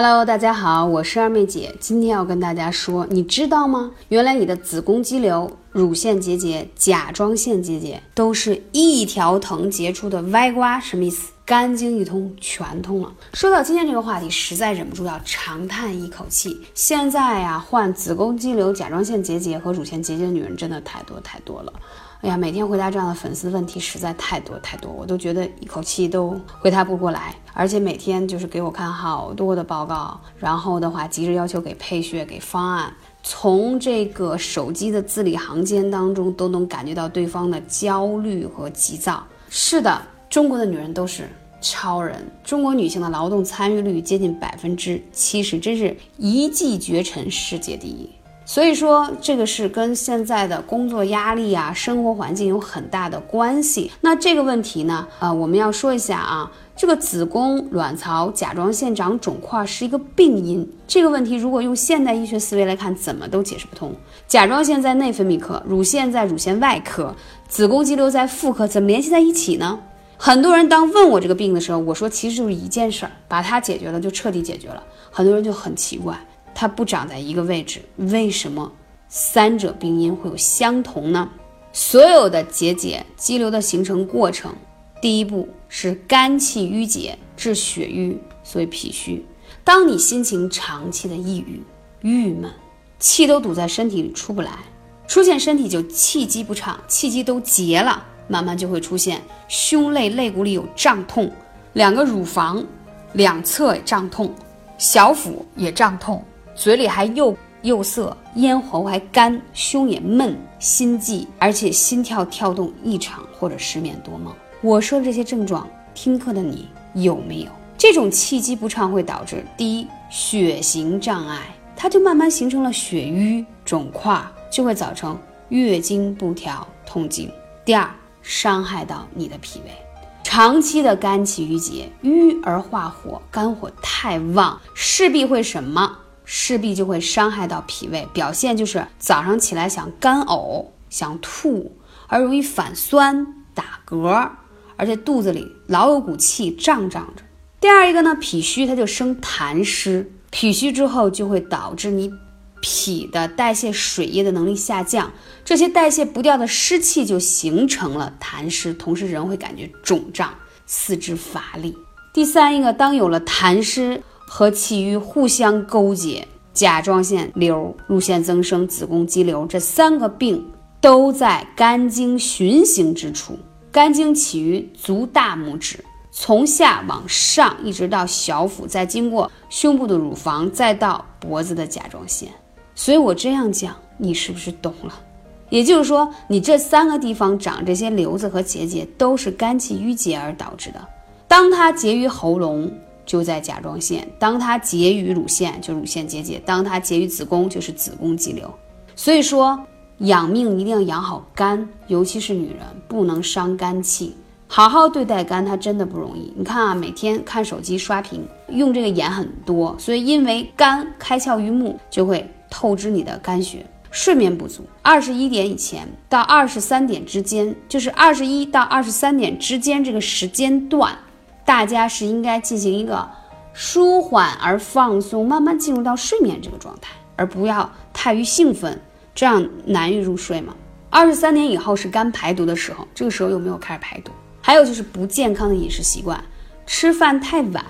Hello，大家好，我是二妹姐。今天要跟大家说，你知道吗？原来你的子宫肌瘤、乳腺结节、甲状腺结节都是一条藤结出的歪瓜，什么意思？肝经一通，全通了。说到今天这个话题，实在忍不住要长叹一口气。现在呀，患子宫肌瘤、甲状腺结节和乳腺结节的女人真的太多太多了。哎呀，每天回答这样的粉丝问题实在太多太多，我都觉得一口气都回答不过来。而且每天就是给我看好多的报告，然后的话急着要求给配穴、给方案，从这个手机的字里行间当中都能感觉到对方的焦虑和急躁。是的，中国的女人都是超人，中国女性的劳动参与率接近百分之七十，真是一骑绝尘，世界第一。所以说，这个是跟现在的工作压力啊、生活环境有很大的关系。那这个问题呢，呃，我们要说一下啊，这个子宫、卵巢、甲状腺长肿块是一个病因。这个问题如果用现代医学思维来看，怎么都解释不通。甲状腺在内分泌科，乳腺在乳腺外科，子宫肌瘤在妇科，怎么联系在一起呢？很多人当问我这个病的时候，我说其实就是一件事儿，把它解决了就彻底解决了。很多人就很奇怪。它不长在一个位置，为什么三者病因会有相同呢？所有的结节、肌瘤的形成过程，第一步是肝气郁结致血瘀，所以脾虚。当你心情长期的抑郁、郁闷，气都堵在身体里出不来，出现身体就气机不畅，气机都结了，慢慢就会出现胸肋肋骨里有胀痛，两个乳房两侧胀痛，小腹也胀痛。嘴里还又又涩，咽喉还干，胸也闷，心悸，而且心跳跳动异常或者失眠多梦。我说的这些症状，听课的你有没有？这种气机不畅会导致第一血行障碍，它就慢慢形成了血瘀肿块，就会造成月经不调、痛经。第二，伤害到你的脾胃，长期的肝气郁结，郁而化火，肝火太旺，势必会什么？势必就会伤害到脾胃，表现就是早上起来想干呕、想吐，而容易反酸、打嗝，而且肚子里老有股气胀胀着。第二一个呢，脾虚它就生痰湿，脾虚之后就会导致你脾的代谢水液的能力下降，这些代谢不掉的湿气就形成了痰湿，同时人会感觉肿胀、四肢乏力。第三一个，当有了痰湿。和气郁互相勾结，甲状腺瘤、乳腺增生、子宫肌瘤这三个病都在肝经循行之处。肝经起于足大拇指，从下往上一直到小腹，再经过胸部的乳房，再到脖子的甲状腺。所以我这样讲，你是不是懂了？也就是说，你这三个地方长这些瘤子和结节，都是肝气郁结而导致的。当它结于喉咙。就在甲状腺，当它结于乳腺，就乳腺结节；当它结于子宫，就是子宫肌瘤。所以说，养命一定要养好肝，尤其是女人，不能伤肝气，好好对待肝，它真的不容易。你看啊，每天看手机刷屏，用这个眼很多，所以因为肝开窍于目，就会透支你的肝血。睡眠不足，二十一点以前到二十三点之间，就是二十一到二十三点之间这个时间段。大家是应该进行一个舒缓而放松，慢慢进入到睡眠这个状态，而不要太于兴奋，这样难以入睡嘛。二十三点以后是肝排毒的时候，这个时候有没有开始排毒？还有就是不健康的饮食习惯，吃饭太晚，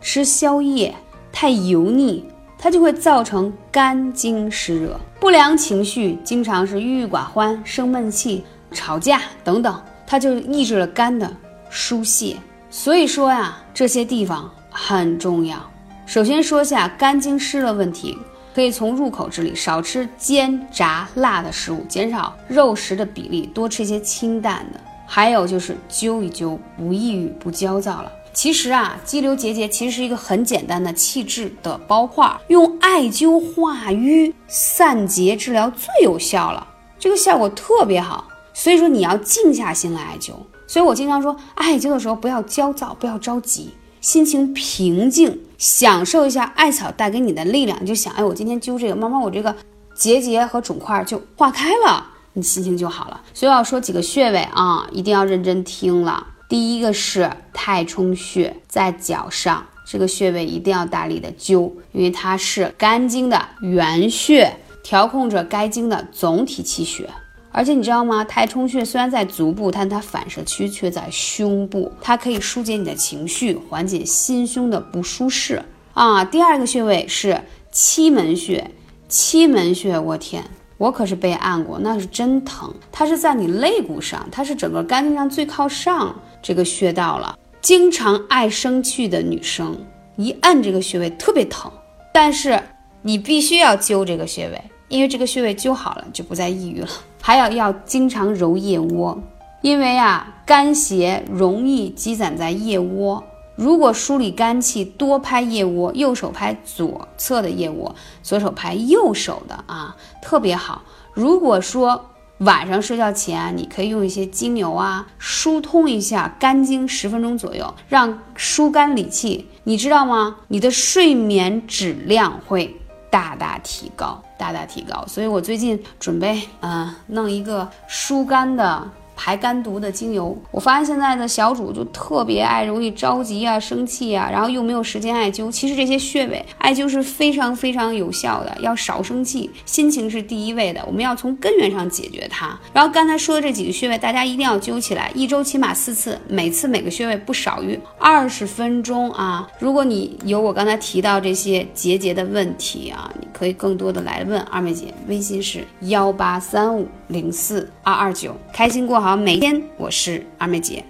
吃宵夜太油腻，它就会造成肝经湿热。不良情绪经常是郁郁寡欢、生闷气、吵架等等，它就抑制了肝的疏泄。所以说呀，这些地方很重要。首先说下肝经湿的问题，可以从入口这里少吃煎炸辣的食物，减少肉食的比例，多吃一些清淡的。还有就是灸一灸，不抑郁不焦躁了。其实啊，肌瘤结节其实是一个很简单的气滞的包块，用艾灸化瘀散结治疗最有效了，这个效果特别好。所以说你要静下心来艾灸。所以我经常说，艾灸的时候不要焦躁，不要着急，心情平静，享受一下艾草带给你的力量。你就想，哎，我今天灸这个，慢慢我这个结节和肿块就化开了，你心情就好了。所以我要说几个穴位啊，一定要认真听了。第一个是太冲穴，在脚上，这个穴位一定要大力的灸，因为它是肝经的原穴，调控着该经的总体气血。而且你知道吗？太冲穴虽然在足部，但它反射区却在胸部，它可以疏解你的情绪，缓解心胸的不舒适啊。第二个穴位是期门穴，期门穴，我天，我可是被按过，那是真疼。它是在你肋骨上，它是整个肝经上最靠上这个穴道了。经常爱生气的女生一按这个穴位特别疼，但是你必须要灸这个穴位，因为这个穴位灸好了就不再抑郁了。还要要经常揉腋窝，因为啊肝邪容易积攒在腋窝。如果梳理肝气，多拍腋窝，右手拍左侧的腋窝，左手拍右手的啊，特别好。如果说晚上睡觉前，你可以用一些精油啊，疏通一下肝经十分钟左右，让疏肝理气。你知道吗？你的睡眠质量会大大提高，大大提高。所以我最近准备，嗯，弄一个疏肝的。排肝毒的精油，我发现现在的小主就特别爱容易着急啊、生气啊，然后又没有时间艾灸。其实这些穴位艾灸是非常非常有效的，要少生气，心情是第一位的。我们要从根源上解决它。然后刚才说的这几个穴位，大家一定要灸起来，一周起码四次，每次每个穴位不少于二十分钟啊。如果你有我刚才提到这些结节的问题啊，你可以更多的来问二妹姐，微信是幺八三五零四二二九，开心过好。好，每天我是二妹姐。